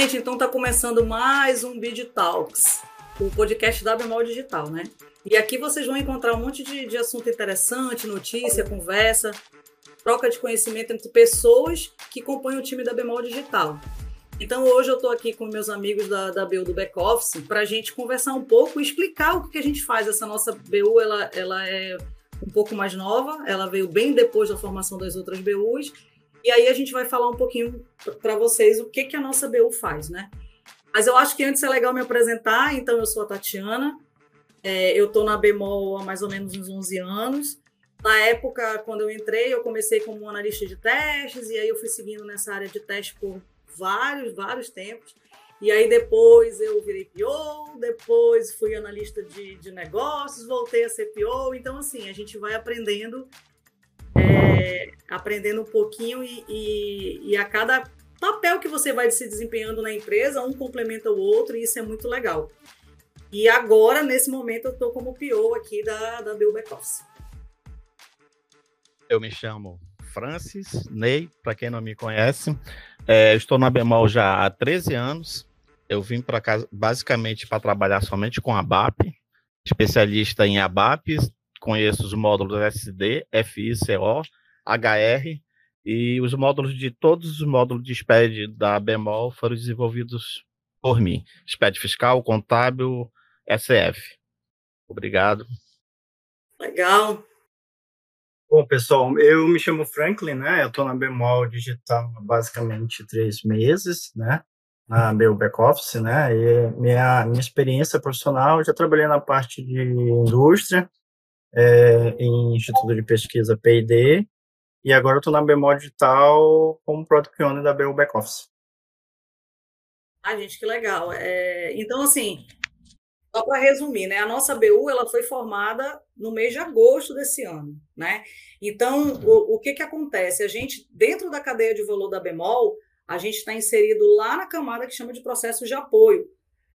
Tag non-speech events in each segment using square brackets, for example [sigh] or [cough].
Gente, então está começando mais um Bid Talks, o podcast da Bemol Digital, né? E aqui vocês vão encontrar um monte de, de assunto interessante, notícia, conversa, troca de conhecimento entre pessoas que compõem o time da Bemol Digital. Então hoje eu estou aqui com meus amigos da, da BU do Back Office para a gente conversar um pouco e explicar o que a gente faz. Essa nossa BU ela, ela é um pouco mais nova, ela veio bem depois da formação das outras BUs. E aí a gente vai falar um pouquinho para vocês o que, que a nossa BU faz, né? Mas eu acho que antes é legal me apresentar. Então eu sou a Tatiana, é, eu estou na Bemol há mais ou menos uns 11 anos. Na época, quando eu entrei, eu comecei como analista de testes, e aí eu fui seguindo nessa área de teste por vários, vários tempos. E aí depois eu virei PO, depois fui analista de, de negócios, voltei a ser PO. Então, assim, a gente vai aprendendo, é, aprendendo um pouquinho e, e, e, a cada papel que você vai se desempenhando na empresa, um complementa o outro e isso é muito legal. E agora, nesse momento, eu estou como PO aqui da, da Bill Back Office. Eu me chamo Francis Ney, para quem não me conhece. É, estou na Bemol já há 13 anos. Eu vim para cá basicamente para trabalhar somente com ABAP, especialista em ABAP, conheço os módulos SD, FI, CO, HR e os módulos de todos os módulos de SPED da Bemol foram desenvolvidos por mim. SPED fiscal, contábil, SF. Obrigado. Legal. Bom, pessoal, eu me chamo Franklin, né? Eu estou na Bemol Digital há basicamente três meses, né? Na meu back-office, né? E minha, minha experiência profissional, já trabalhei na parte de indústria, é, em Instituto de Pesquisa P&D, e agora eu estou na Bemol Digital como Product Owner da BU Back Office. Ah, gente, que legal. É, então, assim, só para resumir, né? A nossa BU ela foi formada no mês de agosto desse ano, né? Então, o, o que que acontece? A gente, dentro da cadeia de valor da Bemol, a gente está inserido lá na camada que chama de processos de apoio.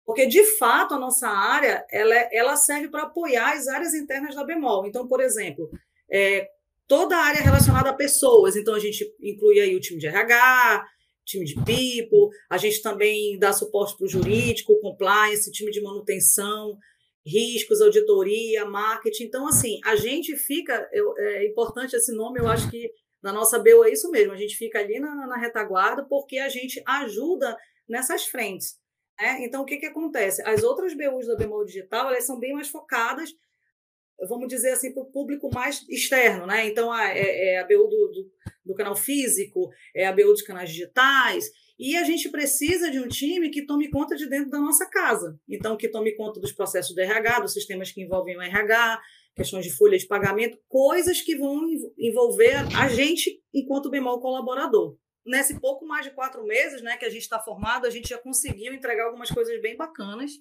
Porque, de fato, a nossa área ela, é, ela serve para apoiar as áreas internas da Bemol. Então, por exemplo, é, toda a área relacionada a pessoas. Então, a gente inclui aí o time de RH, time de people, a gente também dá suporte para o jurídico, compliance, time de manutenção, riscos, auditoria, marketing. Então, assim, a gente fica, eu, é importante esse nome, eu acho que na nossa BEU é isso mesmo, a gente fica ali na, na retaguarda porque a gente ajuda nessas frentes. Né? Então, o que, que acontece? As outras BUs da Bemol Digital, elas são bem mais focadas vamos dizer assim, para o público mais externo, né? Então, a, é, é a BU do, do, do, canal físico, é a BU dos canais digitais, e a gente precisa de um time que tome conta de dentro da nossa casa. Então, que tome conta dos processos do RH, dos sistemas que envolvem o RH, questões de folha de pagamento, coisas que vão envolver a gente enquanto bemol colaborador. Nesse pouco mais de quatro meses né, que a gente está formado, a gente já conseguiu entregar algumas coisas bem bacanas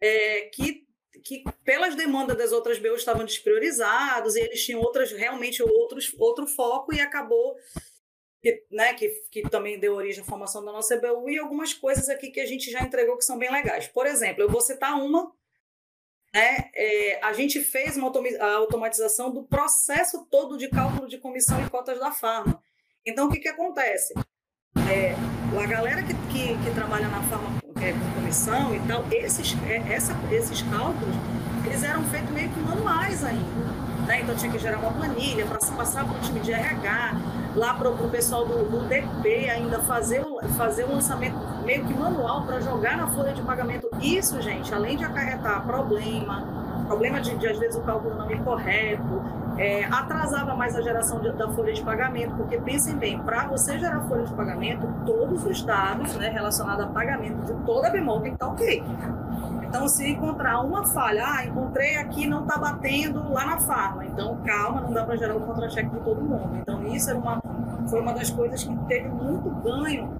é, que que pelas demandas das outras BUs estavam despriorizados e eles tinham outras realmente outros outro foco e acabou que, né, que, que também deu origem à formação da nossa BU e algumas coisas aqui que a gente já entregou que são bem legais. Por exemplo, eu vou citar uma, né, é, a gente fez uma a automatização do processo todo de cálculo de comissão e cotas da farma. Então, o que, que acontece? É, a galera que, que, que trabalha na farma é, com comissão e tal, esses, é, essa, esses cálculos, eles eram feitos meio que manuais ainda. Né? Então tinha que gerar uma planilha para passar para o time de RH, lá para o pessoal do, do, DP ainda fazer, fazer um lançamento meio que manual para jogar na folha de pagamento. Isso, gente, além de acarretar problema, problema de, de às vezes o cálculo não incorreto, é, atrasava mais a geração de, da folha de pagamento, porque pensem bem, para você gerar folha de pagamento, todos os dados né, relacionados a pagamento de toda a bemol tem que estar tá ok. Então, se encontrar uma falha, ah, encontrei aqui, não está batendo lá na farma. Então, calma, não dá para gerar o contra-cheque de todo mundo. Então, isso era uma, foi uma das coisas que teve muito ganho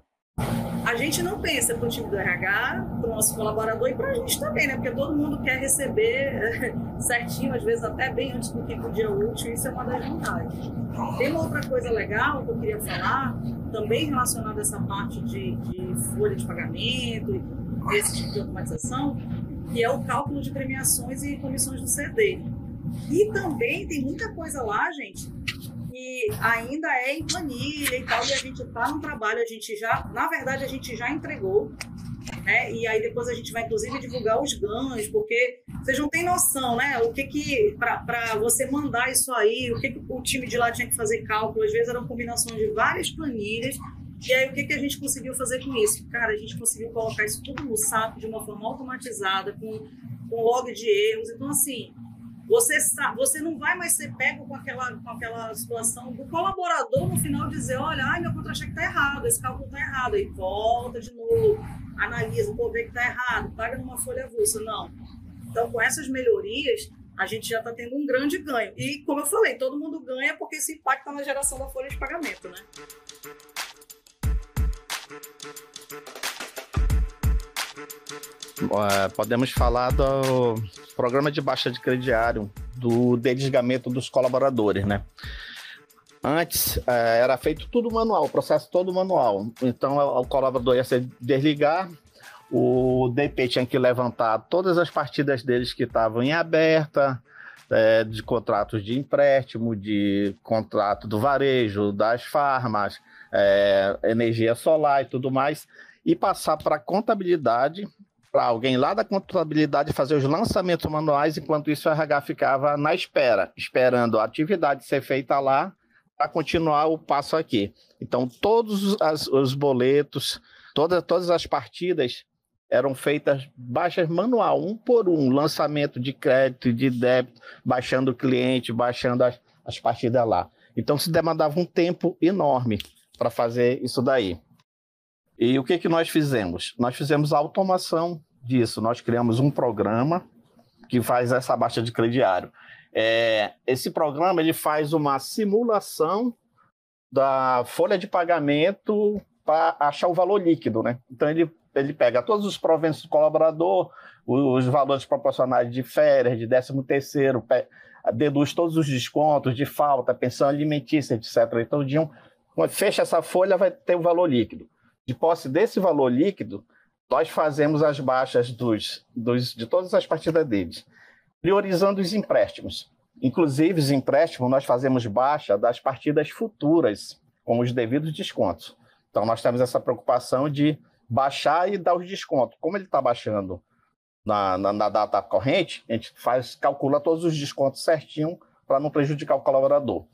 a gente não pensa para o time do RH, para o nosso colaborador e para a gente também, né? Porque todo mundo quer receber [laughs] certinho, às vezes até bem antes do tempo dia útil, isso é uma das vantagens. Tem uma outra coisa legal que eu queria falar, também relacionada a essa parte de, de folha de pagamento e esse tipo de automatização, que é o cálculo de premiações e comissões do CD. E também tem muita coisa lá, gente, ainda é em planilha e tal, e a gente está no trabalho, a gente já, na verdade, a gente já entregou, né? E aí depois a gente vai, inclusive, divulgar os ganhos, porque vocês não têm noção, né? O que que, para você mandar isso aí, o que, que o time de lá tinha que fazer cálculo, às vezes eram combinações de várias planilhas, e aí, o que, que a gente conseguiu fazer com isso? Cara, a gente conseguiu colocar isso tudo no SAP de uma forma automatizada, com, com log de erros. Então, assim, você, você não vai mais ser pego com aquela, com aquela situação do colaborador no final dizer: olha, ai, meu contra-cheque está errado, esse cálculo está errado. Aí volta de novo, analisa, pô, vê que está errado, paga numa folha avulsa. Não. Então, com essas melhorias, a gente já está tendo um grande ganho. E, como eu falei, todo mundo ganha porque isso impacta na geração da folha de pagamento, né? Podemos falar do programa de baixa de crediário, do desligamento dos colaboradores, né? Antes é, era feito tudo manual, o processo todo manual. Então o colaborador ia se desligar, o DP tinha que levantar todas as partidas deles que estavam em aberta, é, de contratos de empréstimo, de contrato do varejo, das farmas, é, energia solar e tudo mais, e passar para a contabilidade, para alguém lá da contabilidade fazer os lançamentos manuais, enquanto isso o RH ficava na espera, esperando a atividade ser feita lá para continuar o passo aqui. Então, todos as, os boletos, todas, todas as partidas eram feitas baixas manual, um por um, lançamento de crédito, de débito, baixando o cliente, baixando as, as partidas lá. Então se demandava um tempo enorme para fazer isso daí. E o que, que nós fizemos? Nós fizemos a automação disso. Nós criamos um programa que faz essa baixa de crediário. É, esse programa ele faz uma simulação da folha de pagamento para achar o valor líquido, né? Então ele ele pega todos os proventos do colaborador, os valores proporcionais de férias, de 13 terceiro, deduz todos os descontos de falta, pensão alimentícia, etc. Então, de um, fecha essa folha, vai ter o valor líquido. De posse desse valor líquido, nós fazemos as baixas dos, dos, de todas as partidas deles, priorizando os empréstimos. Inclusive, os empréstimos, nós fazemos baixa das partidas futuras, com os devidos descontos. Então, nós temos essa preocupação de baixar e dar os descontos. Como ele está baixando na, na, na, data corrente, a gente faz, calcula todos os descontos certinho para não prejudicar o colaborador.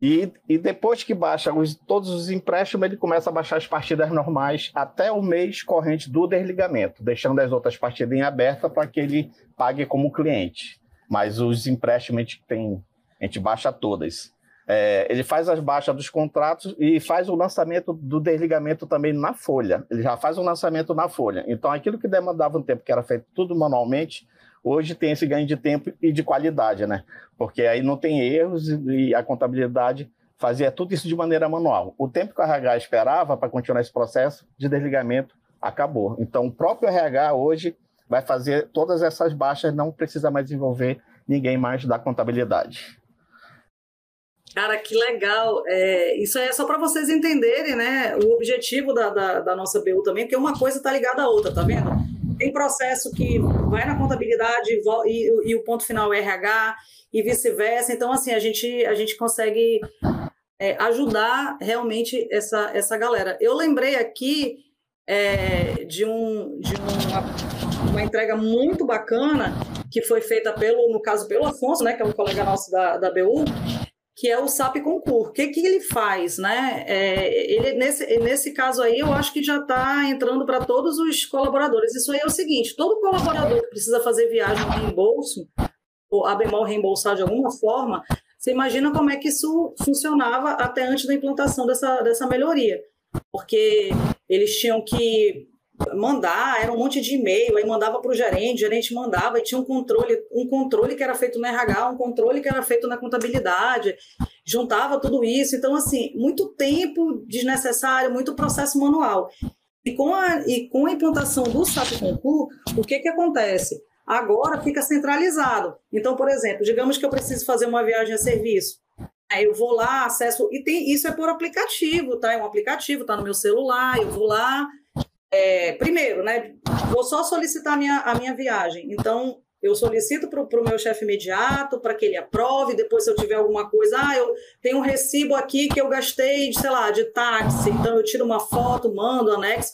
E, e depois que baixa os, todos os empréstimos, ele começa a baixar as partidas normais até o mês corrente do desligamento, deixando as outras partidas em aberta para que ele pague como cliente. Mas os empréstimos a gente, tem, a gente baixa todas. É, ele faz as baixas dos contratos e faz o lançamento do desligamento também na folha. Ele já faz o lançamento na folha. Então, aquilo que demandava um tempo, que era feito tudo manualmente, hoje tem esse ganho de tempo e de qualidade, né? Porque aí não tem erros e a contabilidade fazia tudo isso de maneira manual. O tempo que o RH esperava para continuar esse processo de desligamento acabou. Então, o próprio RH hoje vai fazer todas essas baixas, não precisa mais envolver ninguém mais da contabilidade. Cara, que legal. É, isso é só para vocês entenderem, né? O objetivo da, da, da, nossa BU também, porque uma coisa está ligada à outra, tá vendo? Tem processo que vai na contabilidade e, e, e o ponto final é RH e vice-versa. Então, assim, a gente, a gente consegue é, ajudar realmente essa, essa galera. Eu lembrei aqui é, de, um, de uma, uma entrega muito bacana que foi feita pelo, no caso, pelo Afonso, né, que é um colega nosso da, da BU, que é o SAP Concur. O que, que ele faz, né? É, ele, nesse, nesse caso aí, eu acho que já está entrando para todos os colaboradores. Isso aí é o seguinte: todo colaborador que precisa fazer viagem de reembolso, ou a bemol reembolsar de alguma forma, você imagina como é que isso funcionava até antes da implantação dessa, dessa melhoria. Porque eles tinham que mandar, era um monte de e-mail, aí mandava para o gerente, o gerente mandava, e tinha um controle, um controle que era feito no RH, um controle que era feito na contabilidade, juntava tudo isso. Então, assim, muito tempo desnecessário, muito processo manual. E com a, e com a implantação do SAP Concur, o que, que acontece? Agora fica centralizado. Então, por exemplo, digamos que eu preciso fazer uma viagem a serviço. Aí eu vou lá, acesso. E tem, isso é por aplicativo, tá? É um aplicativo, tá no meu celular, eu vou lá, é, primeiro, né, vou só solicitar a minha, a minha viagem. Então, eu solicito para o meu chefe imediato para que ele aprove. Depois, se eu tiver alguma coisa, ah, eu tenho um recibo aqui que eu gastei, sei lá, de táxi, então eu tiro uma foto, mando, anexo.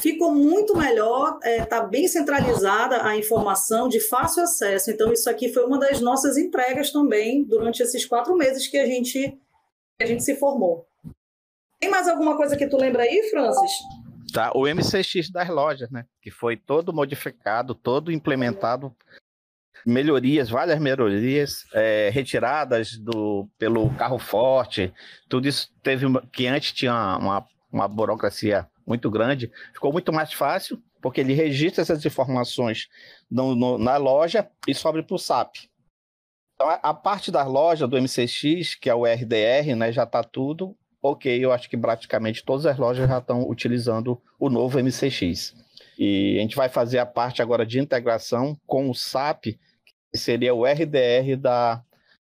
Ficou muito melhor, está é, tá bem centralizada a informação de fácil acesso. Então, isso aqui foi uma das nossas entregas também durante esses quatro meses que a gente, que a gente se formou. Tem mais alguma coisa que tu lembra aí, Francis? Tá, o MCX das lojas, né? Que foi todo modificado, todo implementado, melhorias, várias melhorias, é, retiradas do, pelo carro forte, tudo isso teve que antes tinha uma, uma burocracia muito grande, ficou muito mais fácil, porque ele registra essas informações no, no, na loja e sobe para o SAP. Então, a, a, parte da loja do MCX, que é o RDR, né, já está tudo ok. Eu acho que praticamente todas as lojas já estão utilizando o novo MCX. E a gente vai fazer a parte agora de integração com o SAP, que seria o RDR da,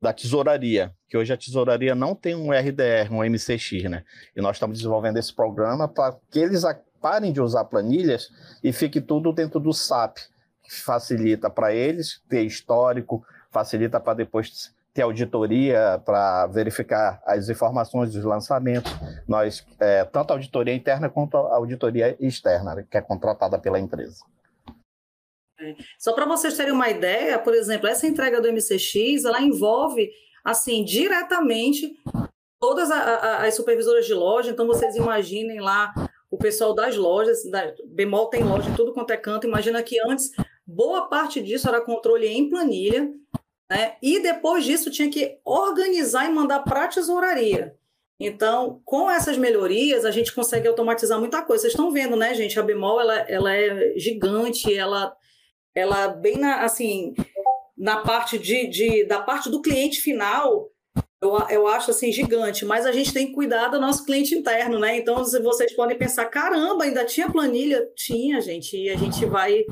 da tesouraria, que hoje a tesouraria não tem um RDR, um MCX, né? E nós estamos desenvolvendo esse programa para que eles parem de usar planilhas e fique tudo dentro do SAP, que facilita para eles ter histórico, facilita para depois ter auditoria para verificar as informações dos lançamentos. Nós, é, tanto auditoria interna quanto auditoria externa, né, que é contratada pela empresa. Só para vocês terem uma ideia, por exemplo, essa entrega do MCX, ela envolve, assim, diretamente todas a, a, as supervisoras de loja, então vocês imaginem lá o pessoal das lojas, da, Bemol tem loja tudo quanto é canto, imagina que antes boa parte disso era controle em planilha, né? E depois disso tinha que organizar e mandar para a tesouraria. Então, com essas melhorias, a gente consegue automatizar muita coisa. Vocês estão vendo, né, gente? A Bemol ela, ela é gigante, ela ela bem na, assim, na parte de, de, da parte do cliente final, eu, eu acho assim gigante, mas a gente tem que cuidar do nosso cliente interno, né? Então vocês podem pensar, caramba, ainda tinha planilha? Tinha, gente, e a gente vai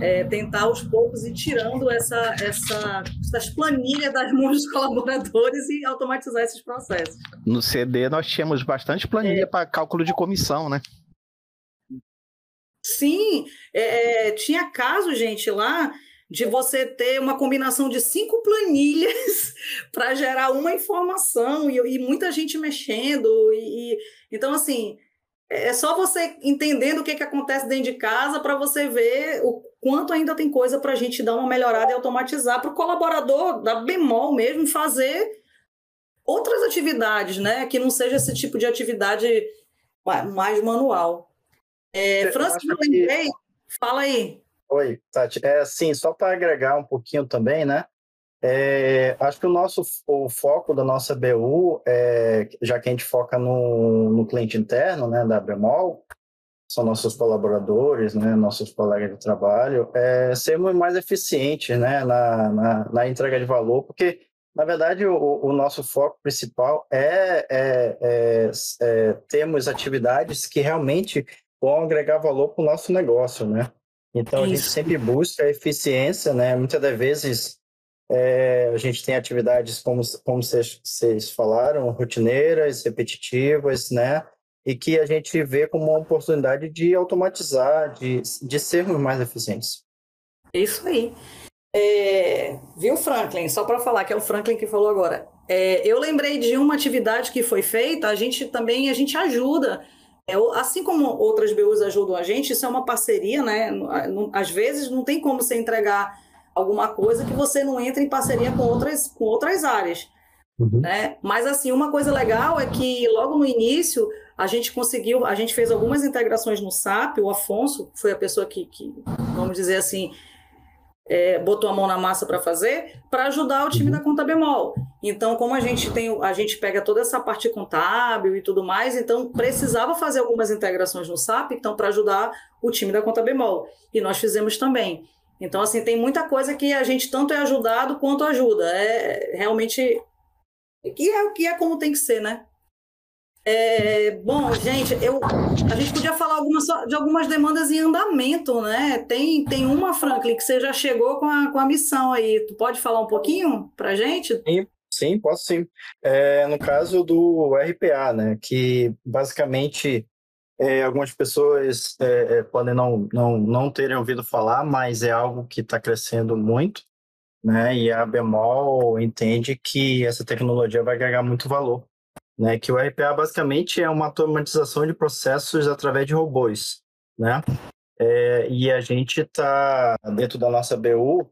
é, tentar aos poucos ir tirando essa, essa, essas planilhas das mãos dos colaboradores e automatizar esses processos. No CD nós tínhamos bastante planilha é. para cálculo de comissão, né? Sim, é, é, tinha caso, gente, lá de você ter uma combinação de cinco [laughs] planilhas para gerar uma informação e, e, muita gente mexendo. E, e, então, assim, é só você entendendo o que, que acontece dentro de casa para você ver o quanto ainda tem coisa para a gente dar uma melhorada e automatizar para o colaborador da bemol mesmo fazer outras atividades, né? Que não seja esse tipo de atividade mais manual. É, Francisco, eu lembrei. Que... Fala aí. Oi, Tati. É assim, só para agregar um pouquinho também, né? É, acho que o nosso o foco da nossa BU, é, já que a gente foca no, no cliente interno, né, da Bemol, são nossos colaboradores, né, nossos colegas de trabalho, é sermos mais eficientes, né, na, na, na entrega de valor, porque na verdade, o, o, nosso foco principal é, é, é, é, termos atividades que realmente vão agregar valor para o nosso negócio, né? Então, Isso. a gente sempre busca a eficiência, né? Muitas das vezes, é, a gente tem atividades, como, como vocês, vocês falaram, rotineiras, repetitivas, né? E que a gente vê como uma oportunidade de automatizar, de, de sermos mais eficientes. Isso aí. É, viu, Franklin? Só para falar que é o Franklin que falou agora. É, eu lembrei de uma atividade que foi feita, a gente também a gente ajuda é, assim como outras BUs ajudam a gente, isso é uma parceria, né? Às vezes não tem como você entregar alguma coisa que você não entre em parceria com outras, com outras áreas. Uhum. Né? Mas assim, uma coisa legal é que logo no início a gente conseguiu, a gente fez algumas integrações no SAP, o Afonso foi a pessoa que, que vamos dizer assim, é, botou a mão na massa para fazer, para ajudar o time uhum. da conta bemol. Então, como a gente tem, a gente pega toda essa parte contábil e tudo mais, então precisava fazer algumas integrações no SAP, então para ajudar o time da conta bemol. E nós fizemos também. Então, assim, tem muita coisa que a gente tanto é ajudado quanto ajuda. É realmente e é o que é como tem que ser, né? É, bom, gente, eu, a gente podia falar algumas, de algumas demandas em andamento, né? Tem, tem uma, Franklin, que você já chegou com a, com a missão aí. Tu pode falar um pouquinho para gente? Sim, sim, posso sim. É, no caso do RPA, né? Que basicamente é, algumas pessoas é, é, podem não, não, não terem ouvido falar, mas é algo que está crescendo muito, né? E a Bemol entende que essa tecnologia vai agregar muito valor, né? Que o RPA basicamente é uma automatização de processos através de robôs, né? É, e a gente está dentro da nossa BU,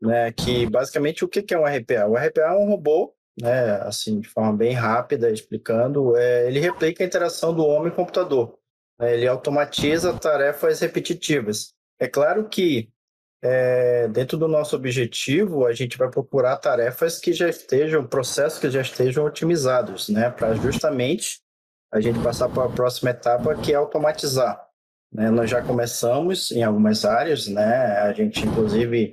né? Que basicamente o que, é um RPA? O RPA é um robô né, assim, de forma bem rápida, explicando, é, ele replica a interação do homem e computador. Né, ele automatiza tarefas repetitivas. É claro que é, dentro do nosso objetivo, a gente vai procurar tarefas que já estejam, processos que já estejam otimizados, né, para justamente a gente passar para a próxima etapa, que é automatizar. Né? Nós já começamos em algumas áreas, né? A gente, inclusive,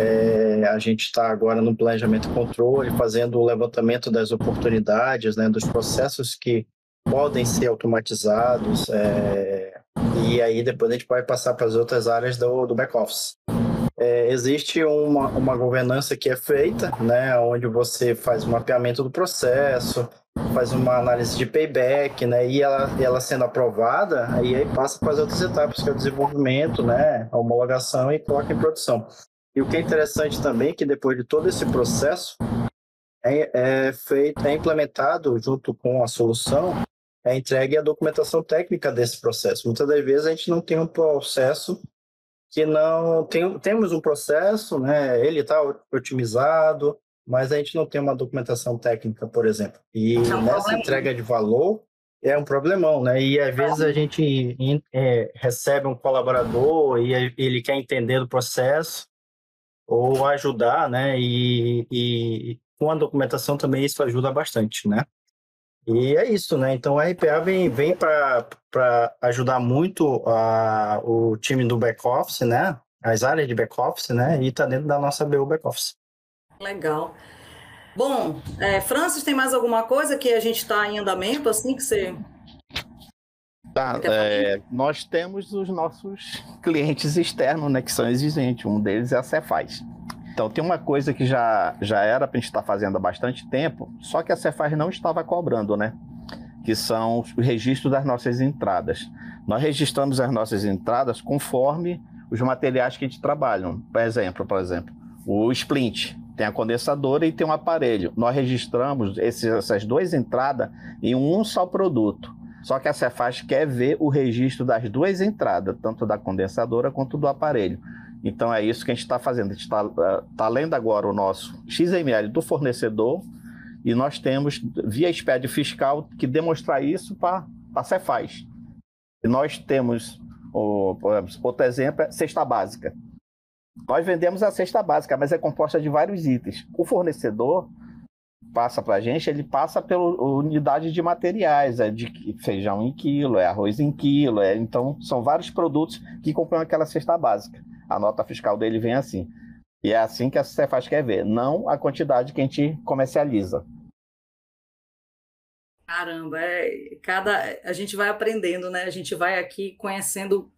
é, a gente está agora no planejamento controle, fazendo o levantamento das oportunidades, né, dos processos que podem ser automatizados, é, e aí depois a gente vai passar para as outras áreas do, do back-office. É, existe uma, uma governança que é feita, né, onde você faz o mapeamento do processo, faz uma análise de payback, né, e ela, ela sendo aprovada, aí, aí passa para as outras etapas, que é o desenvolvimento, né, a homologação e coloca em produção. E o que é interessante também é que depois de todo esse processo é, é feito, é implementado junto com a solução, é entregue a documentação técnica desse processo. Muitas das vezes a gente não tem um processo que não tem, temos um processo, né? Ele está otimizado, mas a gente não tem uma documentação técnica, por exemplo. E é um nessa problema. entrega de valor é um problemão, né? E às vezes a gente é, recebe um colaborador e ele quer entender do processo ou ajudar, né? E, e com a documentação também isso ajuda bastante, né? E é isso, né? Então o RPA vem, vem para ajudar muito a, o time do back-office, né? As áreas de back-office, né? E está dentro da nossa BU back-office. Legal. Bom, é, Francis, tem mais alguma coisa que a gente está em andamento, assim, que você Tá, é, nós temos os nossos clientes externos, né, que são exigentes. Um deles é a Cefaz. Então, tem uma coisa que já, já era para a gente estar tá fazendo há bastante tempo, só que a Cefaz não estava cobrando, né? Que são os registros das nossas entradas. Nós registramos as nossas entradas conforme os materiais que a gente trabalha. Por exemplo, por exemplo, o splint tem a condensadora e tem um aparelho. Nós registramos esses, essas duas entradas em um só produto. Só que a Cefaz quer ver o registro das duas entradas, tanto da condensadora quanto do aparelho. Então é isso que a gente está fazendo. A gente está uh, tá lendo agora o nosso XML do fornecedor e nós temos, via SPED fiscal, que demonstrar isso para a Cefaz. E nós temos, o, outro exemplo, é cesta básica. Nós vendemos a cesta básica, mas é composta de vários itens. O fornecedor passa para a gente, ele passa pela unidade de materiais, é de feijão em quilo, é arroz em quilo, é, então são vários produtos que compõem aquela cesta básica. A nota fiscal dele vem assim. E é assim que a Cefaz quer ver, não a quantidade que a gente comercializa. Caramba, é, cada a gente vai aprendendo, né? A gente vai aqui conhecendo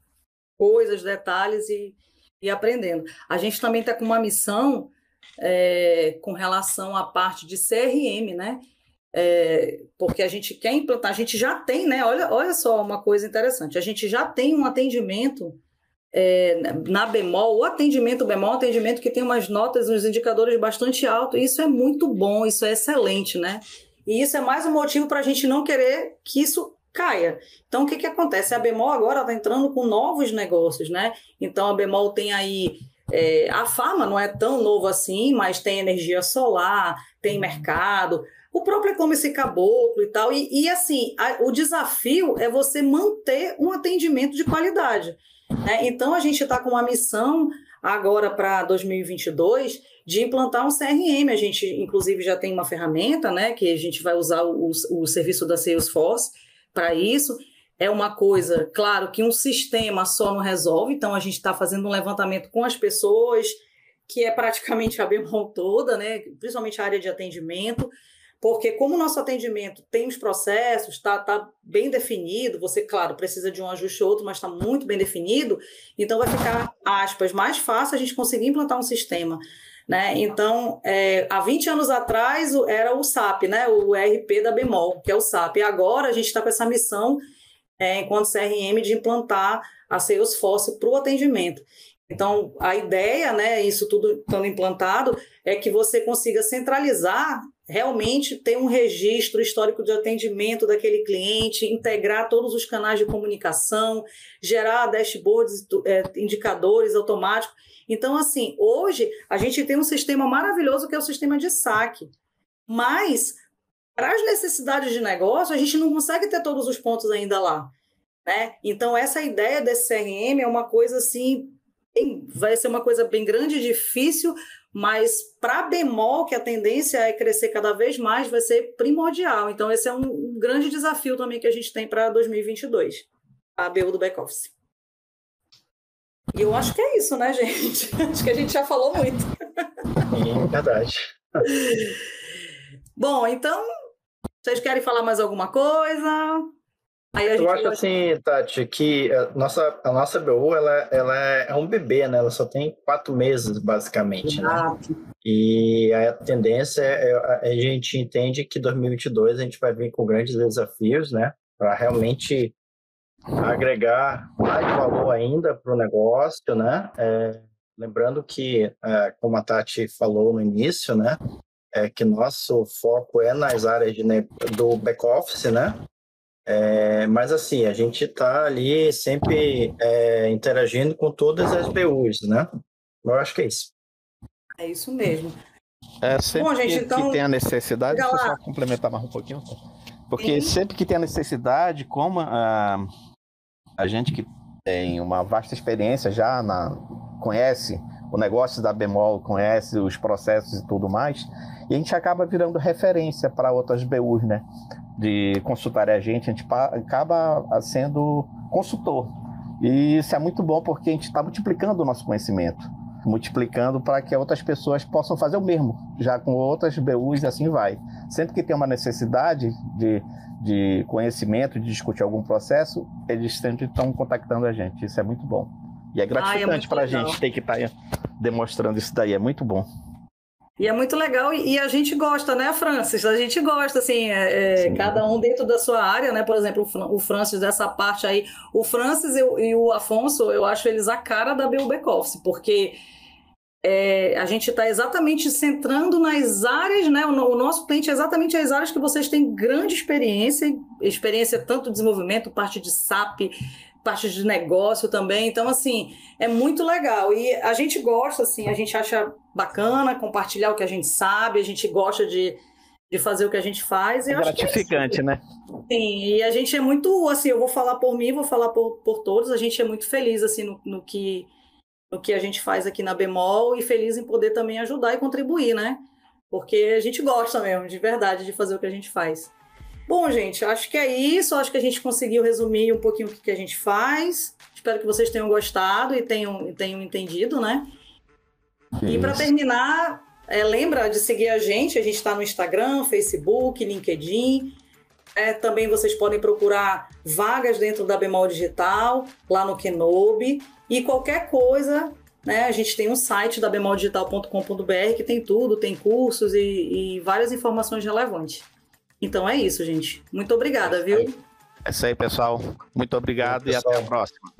coisas, detalhes e, e aprendendo. A gente também está com uma missão é, com relação à parte de CRM, né? É, porque a gente quer implantar, a gente já tem, né? Olha, olha só uma coisa interessante, a gente já tem um atendimento é, na bemol, o atendimento bemol, atendimento que tem umas notas, uns indicadores bastante altos, isso é muito bom, isso é excelente, né? E isso é mais um motivo para a gente não querer que isso caia. Então, o que, que acontece? A bemol agora está entrando com novos negócios, né? Então, a bemol tem aí é, a Farma não é tão novo assim, mas tem energia solar, tem mercado, o próprio e-commerce caboclo e tal. E, e assim, a, o desafio é você manter um atendimento de qualidade. Né? Então, a gente está com uma missão agora para 2022 de implantar um CRM. A gente, inclusive, já tem uma ferramenta né, que a gente vai usar o, o serviço da Salesforce para isso é uma coisa, claro, que um sistema só não resolve, então a gente está fazendo um levantamento com as pessoas, que é praticamente a [laughs] bemol toda, né? principalmente a área de atendimento, porque como o nosso atendimento tem os processos, está tá bem definido, você, claro, precisa de um ajuste ou outro, mas está muito bem definido, então vai ficar, aspas, mais fácil a gente conseguir implantar um sistema. Né? Então, é, há 20 anos atrás era o SAP, né? o ERP da Bemol, que é o SAP. E agora a gente está com essa missão é, enquanto CRM, de implantar a Salesforce para o atendimento. Então, a ideia, né, isso tudo estando implantado, é que você consiga centralizar, realmente ter um registro histórico de atendimento daquele cliente, integrar todos os canais de comunicação, gerar dashboards, é, indicadores automáticos. Então, assim, hoje a gente tem um sistema maravilhoso que é o sistema de saque. Mas, para as necessidades de negócio, a gente não consegue ter todos os pontos ainda lá. Né? Então, essa ideia desse CRM é uma coisa assim vai ser uma coisa bem grande e difícil, mas para bemol, que a tendência é crescer cada vez mais, vai ser primordial. Então, esse é um, grande desafio também que a gente tem para 2022, a BU do back-office. E eu acho que é isso, né, [laughs] gente? acho que a gente já falou muito. É verdade. [laughs] Bom, então, vocês querem falar mais alguma coisa? Eu acho assim, Tati, que a nossa, a nossa BU ela, ela é um bebê, né? Ela só tem quatro meses, basicamente. Né? E a tendência é, é, a gente entende que 2022 a gente vai vir com grandes desafios, né? Para realmente agregar mais valor ainda para o negócio, né? É, lembrando que, é, como a Tati falou no início, né? É que nosso foco é nas áreas de, do back-office, né? É, mas assim, a gente está ali sempre é, interagindo com todas as BUs, né? Eu acho que é isso. É isso mesmo. É, sempre Bom, gente, que, então... que tem a necessidade, deixa eu só complementar mais um pouquinho. Porque Sim. sempre que tem a necessidade, como a, a gente que tem uma vasta experiência já, na, conhece o negócio da Bemol, conhece os processos e tudo mais, e a gente acaba virando referência para outras BUs, né? De consultar a gente, a gente acaba sendo consultor. E isso é muito bom porque a gente está multiplicando o nosso conhecimento, multiplicando para que outras pessoas possam fazer o mesmo, já com outras BUs e assim vai. Sempre que tem uma necessidade de, de conhecimento, de discutir algum processo, eles sempre estão contactando a gente. Isso é muito bom. E é gratificante ah, é para a gente ter que estar tá demonstrando isso daí, é muito bom. E é muito legal, e, a gente gosta, né, Francis? A gente gosta, assim, é, é, cada um dentro da sua área, né? Por exemplo, o Francis dessa parte aí. O Francis e, e o Afonso, eu acho eles a cara da BU Back Office, porque é, a gente está exatamente centrando nas áreas, né? O, o, nosso cliente é exatamente as áreas que vocês têm grande experiência, experiência tanto de desenvolvimento, parte de SAP, parte de negócio também. Então, assim, é muito legal. E a gente gosta, assim, a gente acha bacana compartilhar o que a gente sabe, a gente gosta de, de fazer o que a gente faz. é gratificante, é né? Sim, e a gente é muito, assim, eu vou falar por mim, vou falar por, por todos, a gente é muito feliz, assim, no, no que no que a gente faz aqui na Bemol e feliz em poder também ajudar e contribuir, né? Porque a gente gosta mesmo, de verdade, de fazer o que a gente faz. Bom, gente, acho que é isso. Acho que a gente conseguiu resumir um pouquinho o que, a gente faz. Espero que vocês tenham gostado e tenham, tenham entendido, né? Isso. E para terminar, é, lembra de seguir a gente. A gente está no Instagram, Facebook, LinkedIn. É, também vocês podem procurar vagas dentro da Bemol Digital, lá no Kenobi. E qualquer coisa, né, a gente tem um site da bemoldigital.com.br que tem tudo, tem cursos e, e várias informações relevantes. Então é isso, gente. Muito obrigada, viu? É isso aí, pessoal. Muito obrigado é, pessoal. e até a próxima.